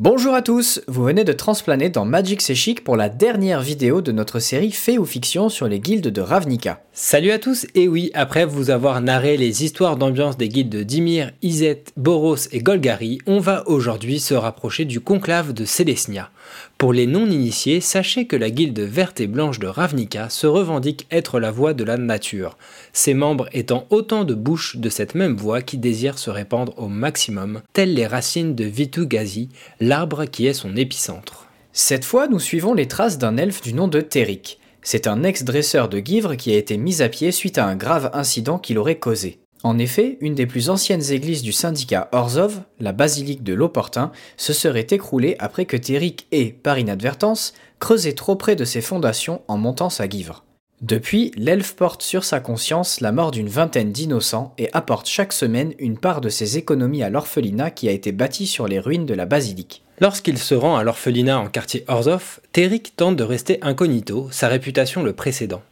Bonjour à tous, vous venez de transplaner dans Magic C'est pour la dernière vidéo de notre série Fait ou Fiction sur les guildes de Ravnica. Salut à tous, et oui, après vous avoir narré les histoires d'ambiance des guildes de Dimir, Izet, Boros et Golgari, on va aujourd'hui se rapprocher du conclave de Célesnia. Pour les non-initiés, sachez que la guilde verte et blanche de Ravnica se revendique être la voix de la nature, ses membres étant autant de bouches de cette même voix qui désire se répandre au maximum, telles les racines de Vitu-Gazi, l'arbre qui est son épicentre. Cette fois, nous suivons les traces d'un elfe du nom de Terik. C'est un ex-dresseur de guivre qui a été mis à pied suite à un grave incident qu'il aurait causé. En effet, une des plus anciennes églises du syndicat Orzov, la basilique de l'Opportun, se serait écroulée après que Terik ait, par inadvertance, creusé trop près de ses fondations en montant sa guivre. Depuis, l'elfe porte sur sa conscience la mort d'une vingtaine d'innocents et apporte chaque semaine une part de ses économies à l'orphelinat qui a été bâti sur les ruines de la basilique. Lorsqu'il se rend à l'orphelinat en quartier Orzov, Terik tente de rester incognito, sa réputation le précédent.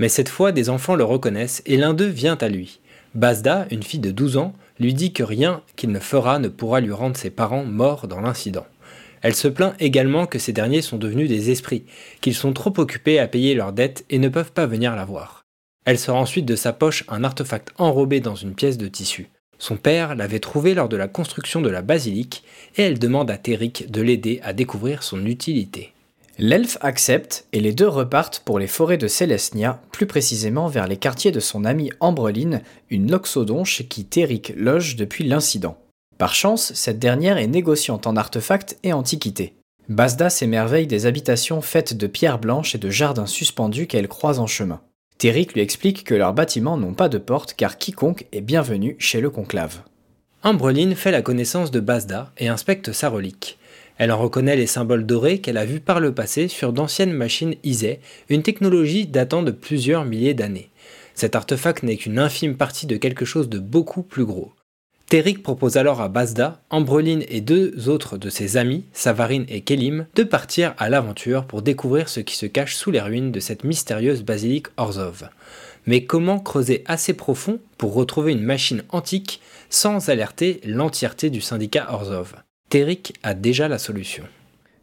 Mais cette fois, des enfants le reconnaissent et l'un d'eux vient à lui. Bazda, une fille de 12 ans, lui dit que rien qu'il ne fera ne pourra lui rendre ses parents morts dans l'incident. Elle se plaint également que ces derniers sont devenus des esprits, qu'ils sont trop occupés à payer leurs dettes et ne peuvent pas venir la voir. Elle sort ensuite de sa poche un artefact enrobé dans une pièce de tissu. Son père l'avait trouvé lors de la construction de la basilique et elle demande à Téric de l'aider à découvrir son utilité. L'elfe accepte et les deux repartent pour les forêts de Célestia, plus précisément vers les quartiers de son amie Ambreline, une loxodon chez qui Téric loge depuis l'incident. Par chance, cette dernière est négociante en artefacts et antiquités. Basda s'émerveille des habitations faites de pierres blanches et de jardins suspendus qu'elle croise en chemin. Téric lui explique que leurs bâtiments n'ont pas de porte car quiconque est bienvenu chez le conclave. Ambreline fait la connaissance de Basda et inspecte sa relique. Elle en reconnaît les symboles dorés qu'elle a vus par le passé sur d'anciennes machines Isay, une technologie datant de plusieurs milliers d'années. Cet artefact n'est qu'une infime partie de quelque chose de beaucoup plus gros. Téric propose alors à Bazda, Ambreline et deux autres de ses amis, Savarine et Kelim, de partir à l'aventure pour découvrir ce qui se cache sous les ruines de cette mystérieuse basilique Orzov. Mais comment creuser assez profond pour retrouver une machine antique sans alerter l'entièreté du syndicat Orzov Téric a déjà la solution.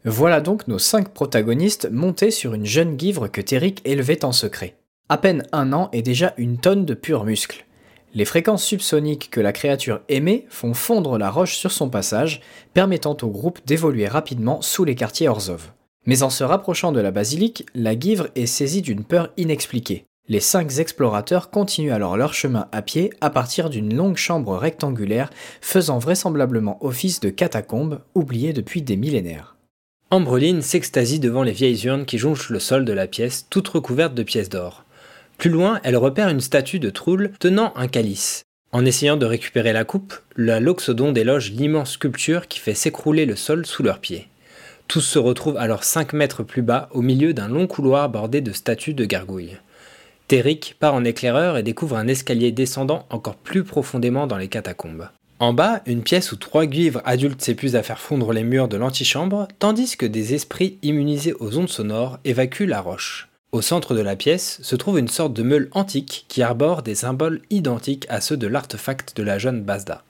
Voilà donc nos cinq protagonistes montés sur une jeune guivre que Téric élevait en secret. À peine un an et déjà une tonne de pur muscle. Les fréquences subsoniques que la créature émet font fondre la roche sur son passage, permettant au groupe d'évoluer rapidement sous les quartiers Orzov. Mais en se rapprochant de la basilique, la guivre est saisie d'une peur inexpliquée. Les cinq explorateurs continuent alors leur chemin à pied à partir d'une longue chambre rectangulaire faisant vraisemblablement office de catacombe oubliée depuis des millénaires. Ambreline s'extasie devant les vieilles urnes qui jonchent le sol de la pièce, toutes recouvertes de pièces d'or. Plus loin, elle repère une statue de Troul tenant un calice. En essayant de récupérer la coupe, la Loxodon déloge l'immense sculpture qui fait s'écrouler le sol sous leurs pieds. Tous se retrouvent alors 5 mètres plus bas au milieu d'un long couloir bordé de statues de gargouilles. Téric part en éclaireur et découvre un escalier descendant encore plus profondément dans les catacombes. En bas, une pièce où trois guivres adultes s'épuisent à faire fondre les murs de l'antichambre, tandis que des esprits immunisés aux ondes sonores évacuent la roche. Au centre de la pièce se trouve une sorte de meule antique qui arbore des symboles identiques à ceux de l'artefact de la jeune Bazda.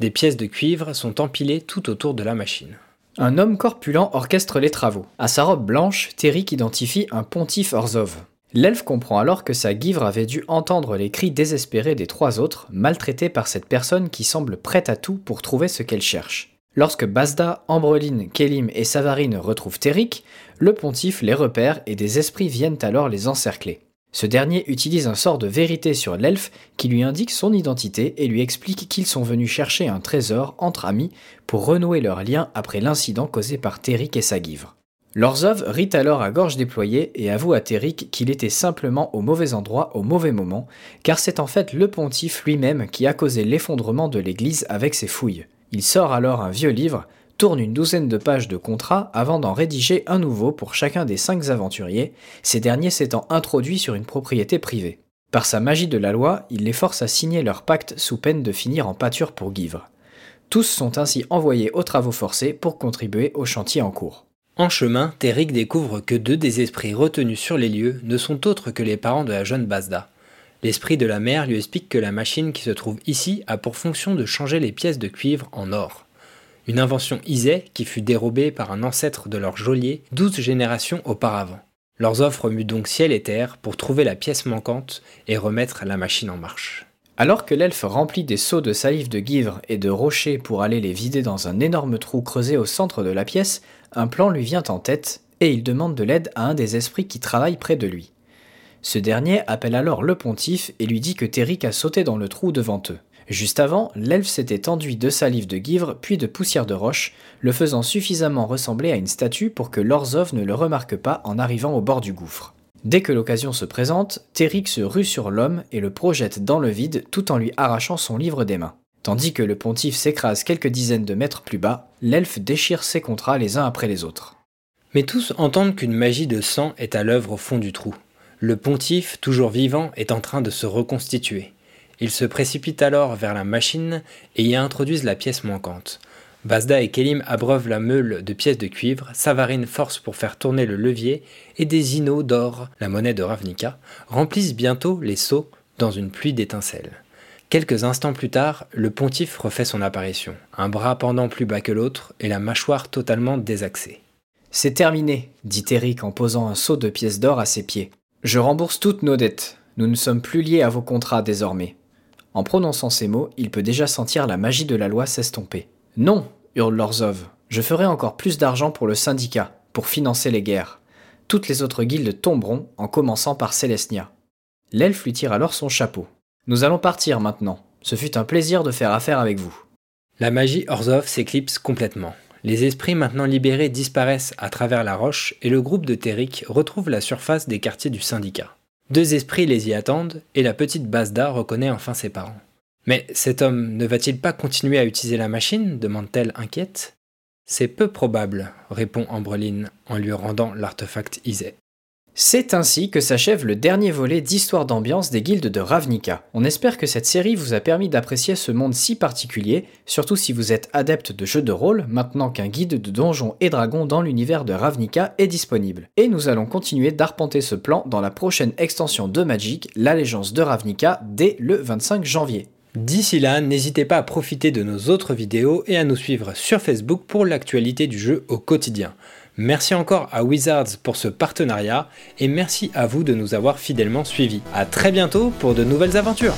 Des pièces de cuivre sont empilées tout autour de la machine. Un homme corpulent orchestre les travaux. À sa robe blanche, Téric identifie un pontife Orzov. L'elfe comprend alors que sa guivre avait dû entendre les cris désespérés des trois autres, maltraités par cette personne qui semble prête à tout pour trouver ce qu'elle cherche. Lorsque Bazda, Ambreline, Kelim et Savarine retrouvent Téric, le pontife les repère et des esprits viennent alors les encercler. Ce dernier utilise un sort de vérité sur l'elfe qui lui indique son identité et lui explique qu'ils sont venus chercher un trésor entre amis pour renouer leur lien après l'incident causé par Téric et sa guivre. L'Orzov rit alors à gorge déployée et avoue à Téric qu'il était simplement au mauvais endroit au mauvais moment, car c'est en fait le pontife lui-même qui a causé l'effondrement de l'église avec ses fouilles. Il sort alors un vieux livre, tourne une douzaine de pages de contrat avant d'en rédiger un nouveau pour chacun des cinq aventuriers, ces derniers s'étant introduits sur une propriété privée. Par sa magie de la loi, il les force à signer leur pacte sous peine de finir en pâture pour Guivre. Tous sont ainsi envoyés aux travaux forcés pour contribuer au chantier en cours. En chemin, Téric découvre que deux des esprits retenus sur les lieux ne sont autres que les parents de la jeune Bazda. L'esprit de la mère lui explique que la machine qui se trouve ici a pour fonction de changer les pièces de cuivre en or. une invention Isay qui fut dérobée par un ancêtre de leur geôlier 12 générations auparavant. Leurs offres muent donc ciel et terre pour trouver la pièce manquante et remettre la machine en marche. Alors que l'elfe remplit des seaux de salive de givre et de rochers pour aller les vider dans un énorme trou creusé au centre de la pièce, un plan lui vient en tête et il demande de l'aide à un des esprits qui travaille près de lui. Ce dernier appelle alors le pontife et lui dit que Téric a sauté dans le trou devant eux. Juste avant, l'elfe s'était enduit de salive de givre puis de poussière de roche, le faisant suffisamment ressembler à une statue pour que Lorzov ne le remarque pas en arrivant au bord du gouffre. Dès que l'occasion se présente, Téric se rue sur l'homme et le projette dans le vide tout en lui arrachant son livre des mains. Tandis que le pontife s'écrase quelques dizaines de mètres plus bas, l'elfe déchire ses contrats les uns après les autres. Mais tous entendent qu'une magie de sang est à l'œuvre au fond du trou. Le pontife, toujours vivant, est en train de se reconstituer. Ils se précipitent alors vers la machine et y introduisent la pièce manquante. Basda et Kelim abreuvent la meule de pièces de cuivre, Savarine force pour faire tourner le levier, et des inos d'or, la monnaie de Ravnica, remplissent bientôt les seaux dans une pluie d'étincelles. Quelques instants plus tard, le pontife refait son apparition, un bras pendant plus bas que l'autre et la mâchoire totalement désaxée. C'est terminé, dit Eric en posant un seau de pièces d'or à ses pieds. Je rembourse toutes nos dettes. Nous ne sommes plus liés à vos contrats désormais. En prononçant ces mots, il peut déjà sentir la magie de la loi s'estomper. Non, hurle Lorzov, je ferai encore plus d'argent pour le syndicat, pour financer les guerres. Toutes les autres guildes tomberont, en commençant par Célestia. L'elfe lui tire alors son chapeau. Nous allons partir maintenant. Ce fut un plaisir de faire affaire avec vous. La magie Orzov s'éclipse complètement. Les esprits maintenant libérés disparaissent à travers la roche et le groupe de Téric retrouve la surface des quartiers du syndicat. Deux esprits les y attendent et la petite Basda reconnaît enfin ses parents. Mais cet homme ne va-t-il pas continuer à utiliser la machine? demande-t-elle inquiète. C'est peu probable, répond Ambreline en lui rendant l'artefact Isée. C'est ainsi que s'achève le dernier volet d'Histoire d'ambiance des guildes de Ravnica. On espère que cette série vous a permis d'apprécier ce monde si particulier, surtout si vous êtes adepte de jeux de rôle, maintenant qu'un guide de donjons et dragons dans l'univers de Ravnica est disponible. Et nous allons continuer d'arpenter ce plan dans la prochaine extension de Magic, l'allégeance de Ravnica, dès le 25 janvier. D'ici là, n'hésitez pas à profiter de nos autres vidéos et à nous suivre sur Facebook pour l'actualité du jeu au quotidien. Merci encore à Wizards pour ce partenariat et merci à vous de nous avoir fidèlement suivis. A très bientôt pour de nouvelles aventures